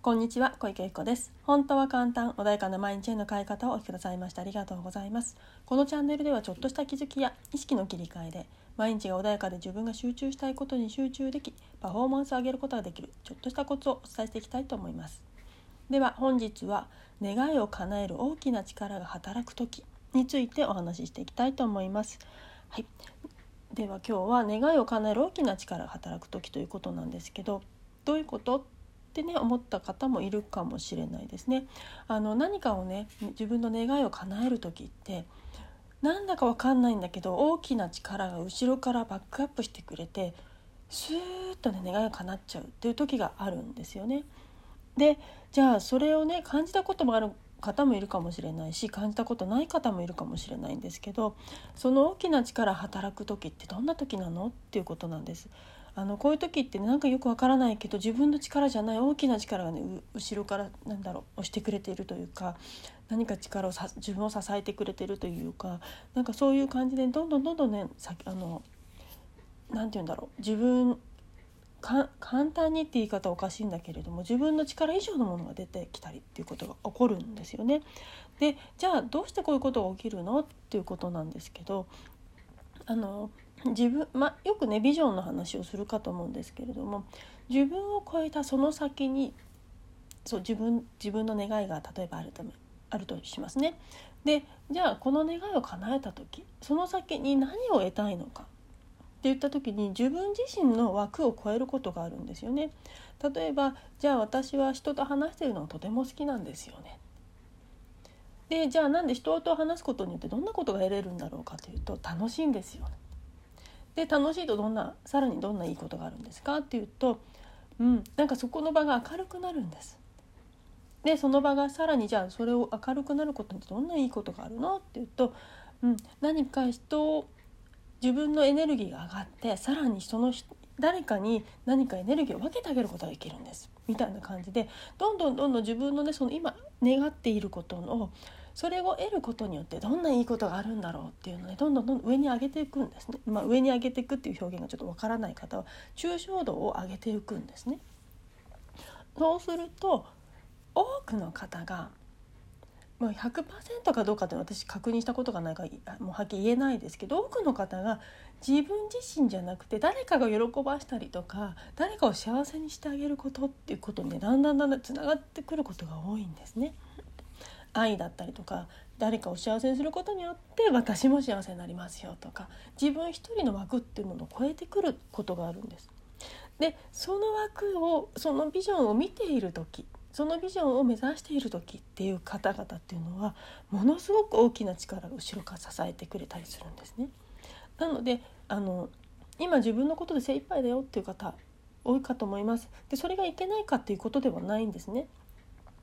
こんにちは小池由子です。本当は簡単穏やかな毎日への変え方をお聞きくださいましてありがとうございます。このチャンネルではちょっとした気づきや意識の切り替えで毎日が穏やかで自分が集中したいことに集中できパフォーマンスを上げることができるちょっとしたコツをお伝えしていきたいと思います。では本日は願いを叶える大きな力が働く時についてお話ししていきたいと思います。はい。では今日は願いを叶える大きな力が働く時ということなんですけどどういうこと？ってね思った方もいるかもしれないですね。あの何かをね自分の願いを叶える時ってなんだかわかんないんだけど大きな力が後ろからバックアップしてくれてスーッとね願いが叶っちゃうっていう時があるんですよね。でじゃあそれをね感じたこともある方もいるかもしれないし感じたことない方もいるかもしれないんですけどその大きな力働く時ってどんな時なの？っていうことなんです。あのこういう時ってなんかよくわからないけど自分の力じゃない大きな力がね後ろからなんだろう押してくれているというか何か力をさ自分を支えてくれているというかなんかそういう感じでどんどんどんどんねさあのなて言うんだろう自分簡単にって言い方おかしいんだけれども自分の力以上のものが出てきたりっていうことが起こるんですよね。でじゃあどうしてこういうことが起きるの？っていうことなんですけどあの自分、まよくねビジョンの話をするかと思うんですけれども自分を超えたその先にそう自分自分の願いが例えばあるためあるとしますね。でじゃあこの願いを叶えた時その先に何を得たいのかって言った時に自分自身の枠を超えることがあるんですよね。例えばじゃあ私は人と話してるのがとても好きなんですよね。でじゃあなんで人と話すことによってどんなことが得れるんだろうかというと楽しいんですよ。ねで楽しいとどんなさらにどんないいことがあるんですかっていうと、うん、なんかそこの場が明るくなるんです。でその場がさらにじゃあそれを明るくなることにどんないいことがあるのっていうと、うん、何か人自分のエネルギーが上がってさらにその誰かに何かエネルギーを分けてあげることができるんですみたいな感じでどんどんどんどん自分のねその今願っていることのそれを得ることによってどんないいことがあるんだろうっていうのでどんどんどんどん上に上げていくんですね、まあ、上に上げていくっていう表現がちょっとわからない方は抽象度を上げていくんですね。そうすると多くの方がま、100%かどうかって私確認したことがないからもうはっきり言えないですけど多くの方が自分自身じゃなくて誰かが喜ばしたりとか誰かを幸せにしてあげることっていうことにねだんだんだんだんつながってくることが多いんですね。愛だったりとか誰かを幸せにすることによって私も幸せになりますよとか自分一人の枠っていうものを超えてくることがあるんです。でその枠をそのビジョンを見ている時そのビジョンを目指している時っていう方々っていうのはものすごく大きな力が後ろから支えてくれたりするんですね。なのであの今自分のことで精一杯だよっていう方多いかと思います。でそれがいけないかっていうことではないんですね。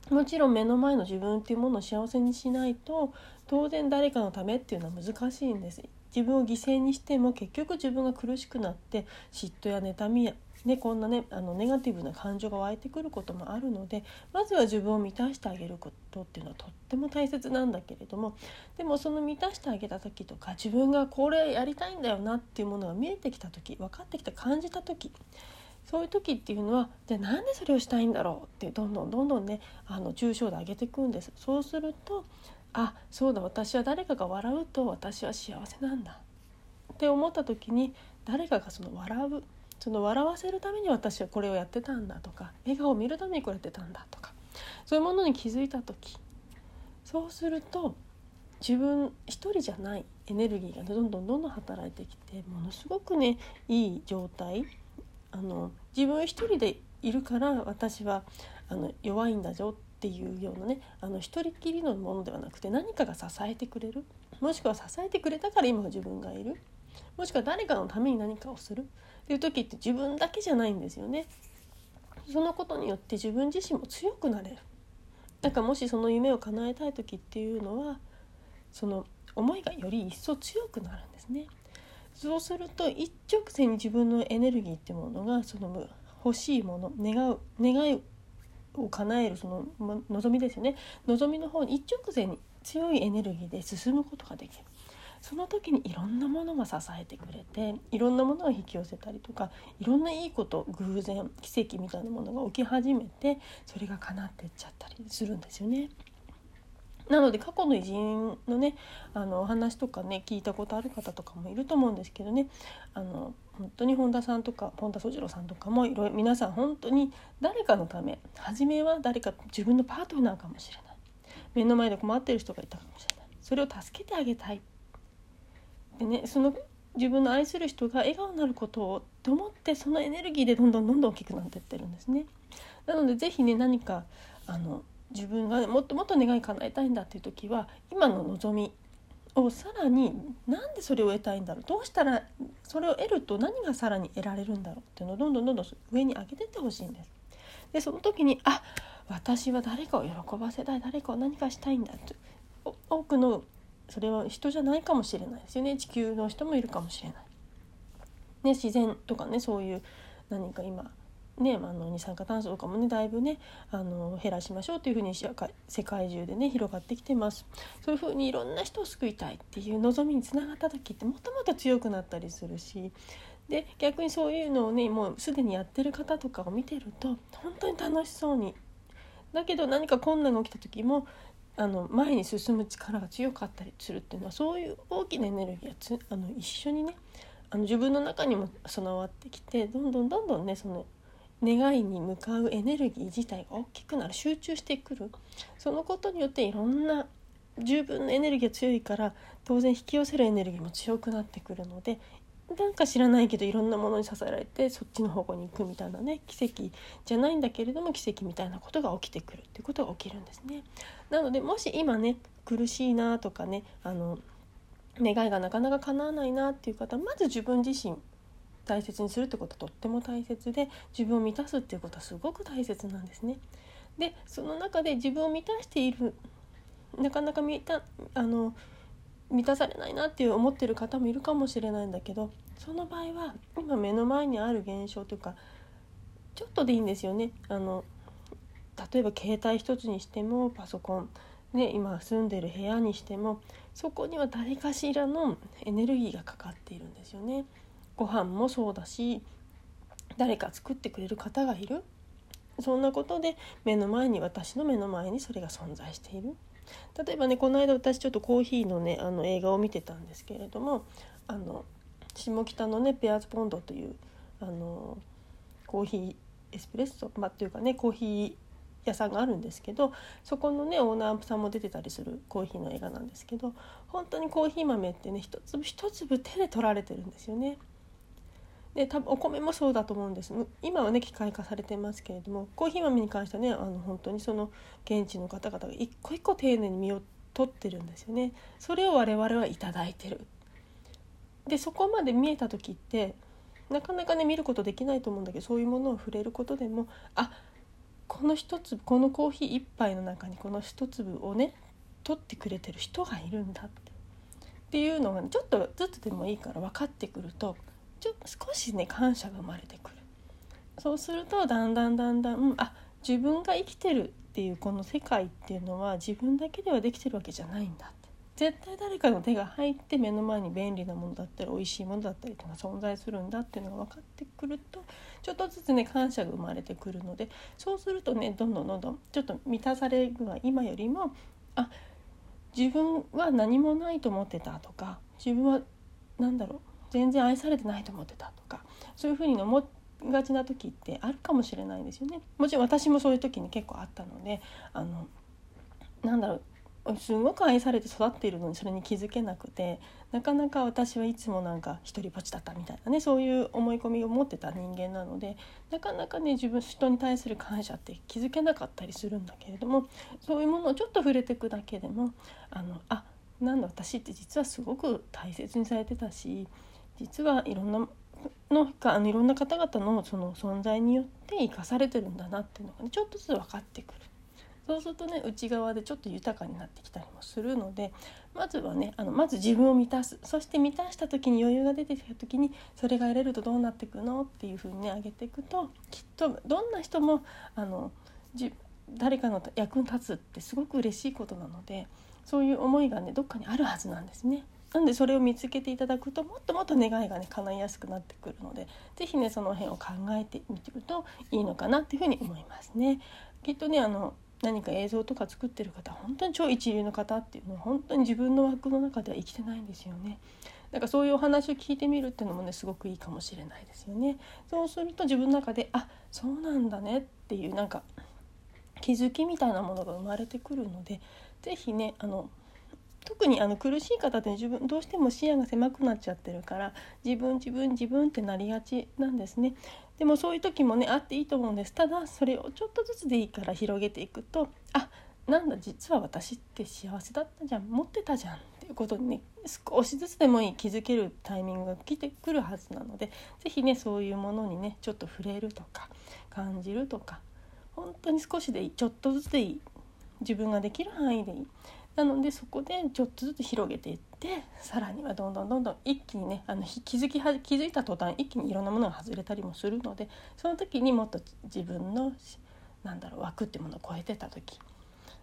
もちろん目の前の自分っていうものを幸せにしないと当然誰かのためっていうのは難しいんです。自分を犠牲にしても結局自分が苦しくなって嫉妬や妬みや、ね、こんなねあのネガティブな感情が湧いてくることもあるのでまずは自分を満たしてあげることっていうのはとっても大切なんだけれどもでもその満たしてあげた時とか自分がこれやりたいんだよなっていうものが見えてきた時分かってきた感じた時そういう時っていうのはじゃあなんでそれをしたいんだろうってどんどんどんどんねあの抽象度上げていくんです。そうするとあそうだ私は誰かが笑うと私は幸せなんだって思った時に誰かがその笑うその笑わせるために私はこれをやってたんだとか笑顔を見るためにこれやってたんだとかそういうものに気づいた時そうすると自分一人じゃないエネルギーがどんどんどんどん働いてきてものすごくねいい状態あの自分一人でいるから私はあの弱いんだぞっていうようなねあの一人きりのものではなくて何かが支えてくれるもしくは支えてくれたから今の自分がいるもしくは誰かのために何かをするっていう時って自分だけじゃないんですよね。そのことによって自分自身も強くなれる。だかもしその夢を叶えたい時っていうのはその思いがより一層強くなるんですね。そうすると一直線に自分のエネルギーってものがその欲しいもの願う願いを叶えるその望みですよね望みの方に一直線に強いエネルギーで進むことができるその時にいろんなものが支えてくれていろんなものが引き寄せたりとかいろんないいこと偶然奇跡みたいなものが起き始めてそれが叶ってっちゃったりするんですよね。なので過去の偉人のねあのお話とかね聞いたことある方とかもいると思うんですけどね。あの本当に本田さんとか本田宗次郎さんとかもいろいろ皆さん本当に誰かのため初めは誰か自分のパートナーかもしれない。目の前で困ってる人がいたかもしれない。それを助けてあげたい。でねその自分の愛する人が笑顔になることをと思ってそのエネルギーでどんどんどんどん大きくなっていってるんですね。なので是非ね何かあの自分がもっともっと願い叶えたいんだっていう時は今の望みをさらになんでそれを得たいんだろうどうしたらそれを得ると何がさらに得られるんだろうっていうのをどんどんどんどん上に上げてってほしいんです。でその時にあ私は誰かを喜ばせたい誰かを何かしたいんだと多くのそれは人じゃないかもしれないですよね地球の人もいるかもしれない。ね、自然とかねそういう何か今ね、あの二酸化炭素とかもねだいぶねあの減らしましょうというふうに世界中でね広がってきてます。そういうふうにいろんな人を救いたいっていう望みにつながった時ってもっともっと強くなったりするしで逆にそういうのをねもうすでにやってる方とかを見てると本当に楽しそうに。だけど何か困難が起きた時もあの前に進む力が強かったりするっていうのはそういう大きなエネルギーがつあの一緒にねあの自分の中にも備わってきてどんどんどんどんねその願いに向かうエネルギー自体が大きくなる集中してくるそのことによっていろんな十分なエネルギーが強いから当然引き寄せるエネルギーも強くなってくるのでなんか知らないけどいろんなものに支えられてそっちの方向に行くみたいなね奇跡じゃないんだけれども奇跡みたいなことが起きてくるっていうことが起きるんですね。なのでもし今ね苦しいなとかねあの願いがなかなか叶わないなっていう方まず自分自身大切にするってことはとっても大切で自分を満たすっていうことはすごく大切なんですね。でその中で自分を満たしているなかなか満たあの満たされないなっていう思ってる方もいるかもしれないんだけどその場合は今目の前にある現象というかちょっとでいいんですよね。あの例えば携帯一つにしてもパソコン、ね、今住んでる部屋にしてもそこには誰かしらのエネルギーがかかっているんですよね。ご飯もそうだし誰か作ってくれる方がいるそんなことで目の前に私の目の前にそれが存在している例えばねこの間私ちょっとコーヒーのねあの映画を見てたんですけれどもあの下北のねペアーズポンドというあのコーヒーエスプレッソ、ま、っていうかねコーヒー屋さんがあるんですけどそこのねオーナーさんも出てたりするコーヒーの映画なんですけど本当にコーヒー豆ってね一粒一粒手で取られてるんですよね。で多分お米もそうだと思うんです。今はね機械化されてますけれどもコーヒー豆に関してはねあの本当にその現地の方々が一個一個丁寧に身を取ってるんですよね。それを我々は頂いてる。でそこまで見えた時ってなかなかね見ることできないと思うんだけどそういうものを触れることでもあこの一粒このコーヒー一杯の中にこの一粒をね取ってくれてる人がいるんだって。っていうのが、ね、ちょっとずつでもいいから分かってくるとちょ少しね感謝が生まれてくる。そうするとだんだんだんだん、うん、あ自分が生きてるっていうこの世界っていうのは自分だけではできてるわけじゃないんだって。絶対誰かの手が入って目の前に便利なものだったり美味しいものだったりっていうのが存在するんだっていうのが分かってくるとちょっとずつね感謝が生まれてくるのでそうするとねどんどんどんどんちょっと満たされるは今よりもあ自分は何もないと思ってたとか自分は何だろう全然愛されてないと思ってたとかそういうふうに思がちな時ってあるかもしれないんですよね。もちろん私もそういう時に結構あったのであのなんだろうすごく愛されて育っているのにそれに気づけなくてなかなか私はいつもなんか一人ぼっちだったみたいなねそういう思い込みを持ってた人間なのでなかなかね自分人に対する感謝って気づけなかったりするんだけれどもそういうものをちょっと触れていくだけでもあのあなんだ私って実はすごく大切にされてたし実はいろんなのかあのいろんな方々のその存在によって生かされてるんだなっていうのが、ね、ちょっとずつ分かってくるそうするとね内側でちょっと豊かになってきたりもするのでまずはねあのまず自分を満たすそして満たした時に余裕が出てきた時にそれが得れるとどうなっていくのっていうふうにね上げていくときっとどんな人もあのじ誰かの役に立つってすごく嬉しいことなのでそういう思いがねどっかにあるはずなんですね。なんでそれを見つけていただくともっともっと願いがね叶いやすくなってくるので是非ねその辺を考えてみてるといいのかなっていうふうに思いますね。きっとねあの何か映像とか作ってる方本当に超一流の方っていうのは本当に自分の枠の中では生きてないんですよね。なんかそういうお話を聞いてみるっていうのもねすごくいいかもしれないですよね。そうすると自分の中であそうなんだねっていうなんか気づきみたいなものが生まれてくるので是非ねあの特にあの苦しい方って自分どうしても視野が狭くなっちゃってるから自分自分自分ってなりがちなんですね。でもそういう時もねあっていいと思うんです。ただそれをちょっとずつでいいから広げていくとあなんだ実は私って幸せだったじゃん。持ってたじゃんっていうことにね少しずつでもいい気づけるタイミングが来てくるはずなので是非ねそういうものにねちょっと触れるとか感じるとか本当に少しでいいちょっとずつでいい自分ができる範囲でいい。なのでそこでちょっとずつ広げていってさらにはどんどんどんどん一気にねあの気づきは気づいた途端一気にいろんなものが外れたりもするのでその時にもっと自分のなんだろう枠っていうものを超えてた時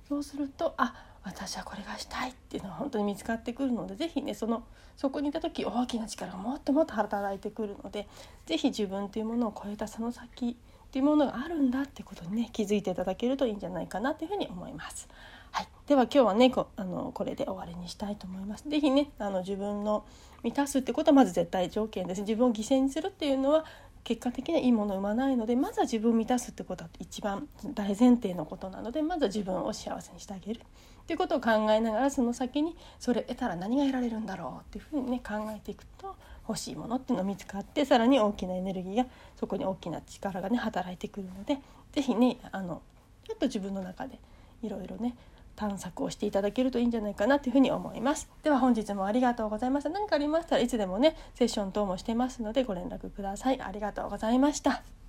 そうするとあ私はこれがしたいっていうのは本当に見つかってくるので是非ねそのそこにいた時大きな力がもっともっと働いてくるので是非自分というものを超えたその先っていうものがあるんだってことにね気づいていただけるといいんじゃないかなというふうに思います。はい、では今日はねこあのこれで終わりにしたいと思います。是非ねあの自分の満たすってことはまず絶対条件です。自分を犠牲にするっていうのは結果的にはいいものを生まないのでまずは自分を満たすってことは一番大前提のことなのでまずは自分を幸せにしてあげるっていうことを考えながらその先にそれ得たら何が得られるんだろうっていうふうにね考えていくと欲しいものっていうのが見つかってさらに大きなエネルギーがそこに大きな力がね働いてくるので是非ねあのちょっと自分の中でいろいろね探索をしていただけるといいんじゃないかなというふうに思います。では本日もありがとうございました。何かありましたらいつでもねセッション等もしてますのでご連絡ください。ありがとうございました。